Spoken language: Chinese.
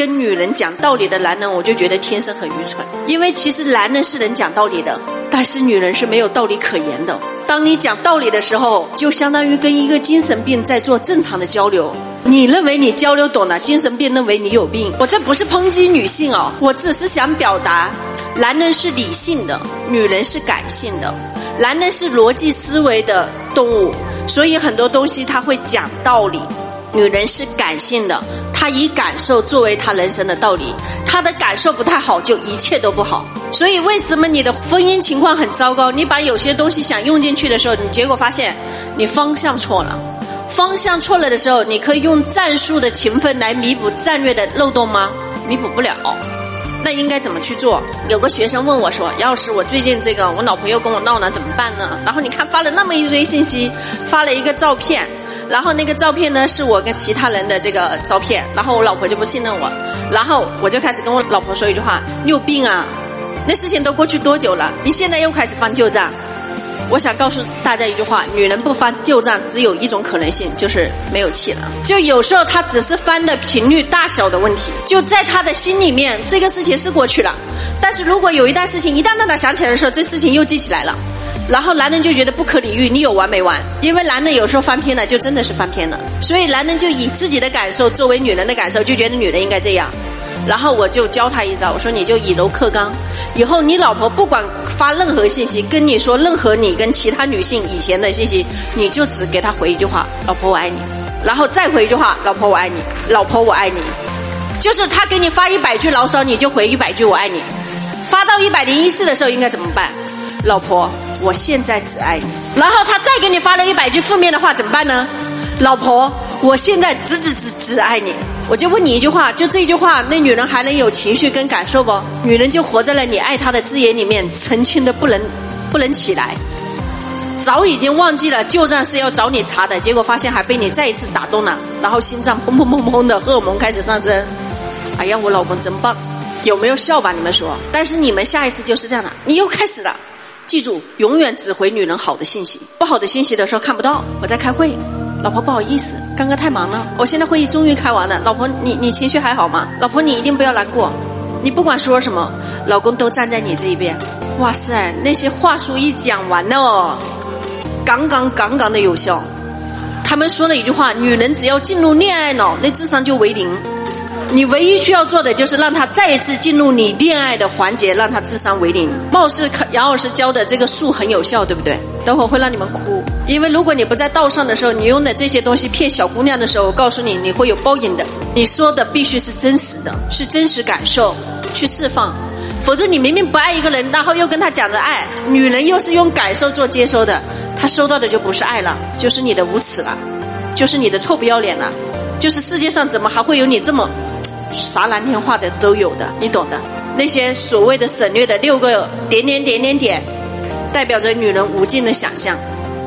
跟女人讲道理的男人，我就觉得天生很愚蠢。因为其实男人是能讲道理的，但是女人是没有道理可言的。当你讲道理的时候，就相当于跟一个精神病在做正常的交流。你认为你交流懂了，精神病认为你有病。我这不是抨击女性哦，我只是想表达，男人是理性的，女人是感性的。男人是逻辑思维的动物，所以很多东西他会讲道理。女人是感性的，他以感受作为他人生的道理。他的感受不太好，就一切都不好。所以为什么你的婚姻情况很糟糕？你把有些东西想用进去的时候，你结果发现你方向错了。方向错了的时候，你可以用战术的勤奋来弥补战略的漏洞吗？弥补不了。那应该怎么去做？有个学生问我说：“要是我最近这个我老婆又跟我闹了，怎么办呢？”然后你看发了那么一堆信息，发了一个照片。然后那个照片呢，是我跟其他人的这个照片。然后我老婆就不信任我，然后我就开始跟我老婆说一句话：“你有病啊！那事情都过去多久了？你现在又开始翻旧账。”我想告诉大家一句话：女人不翻旧账，只有一种可能性，就是没有气了。就有时候她只是翻的频率大小的问题，就在她的心里面，这个事情是过去了。但是如果有一段事情一旦让她想起来的时候，这事情又记起来了。然后男人就觉得不可理喻，你有完没完？因为男人有时候翻篇了，就真的是翻篇了。所以男人就以自己的感受作为女人的感受，就觉得女人应该这样。然后我就教他一招，我说你就以柔克刚。以后你老婆不管发任何信息，跟你说任何你跟其他女性以前的信息，你就只给他回一句话：“老婆我爱你。”然后再回一句话：“老婆我爱你，老婆我爱你。”就是他给你发一百句牢骚，你就回一百句我爱你。发到一百零一次的时候应该怎么办？老婆。我现在只爱你，然后他再给你发了一百句负面的话，怎么办呢？老婆，我现在只只只只爱你。我就问你一句话，就这句话，那女人还能有情绪跟感受不？女人就活在了你爱她的字眼里面，澄清的不能不能起来，早已经忘记了旧账是要找你查的，结果发现还被你再一次打动了，然后心脏砰砰砰砰的荷尔蒙开始上升。哎呀，我老公真棒，有没有笑吧？你们说？但是你们下一次就是这样的，你又开始了。记住，永远只回女人好的信息，不好的信息的时候看不到。我在开会，老婆不好意思，刚刚太忙了。我现在会议终于开完了，老婆你你情绪还好吗？老婆你一定不要难过，你不管说什么，老公都站在你这一边。哇塞，那些话术一讲完了，杠杠杠杠的有效。他们说了一句话：女人只要进入恋爱脑，那智商就为零。你唯一需要做的就是让他再一次进入你恋爱的环节，让他智商为零。貌似杨老师教的这个术很有效，对不对？等会儿会让你们哭，因为如果你不在道上的时候，你用的这些东西骗小姑娘的时候，我告诉你，你会有报应的。你说的必须是真实的，是真实感受去释放，否则你明明不爱一个人，然后又跟他讲着爱，女人又是用感受做接收的，她收到的就不是爱了，就是你的无耻了，就是你的臭不要脸了，就是世界上怎么还会有你这么。啥蓝天话的都有的，你懂的。那些所谓的省略的六个点点点点点，代表着女人无尽的想象。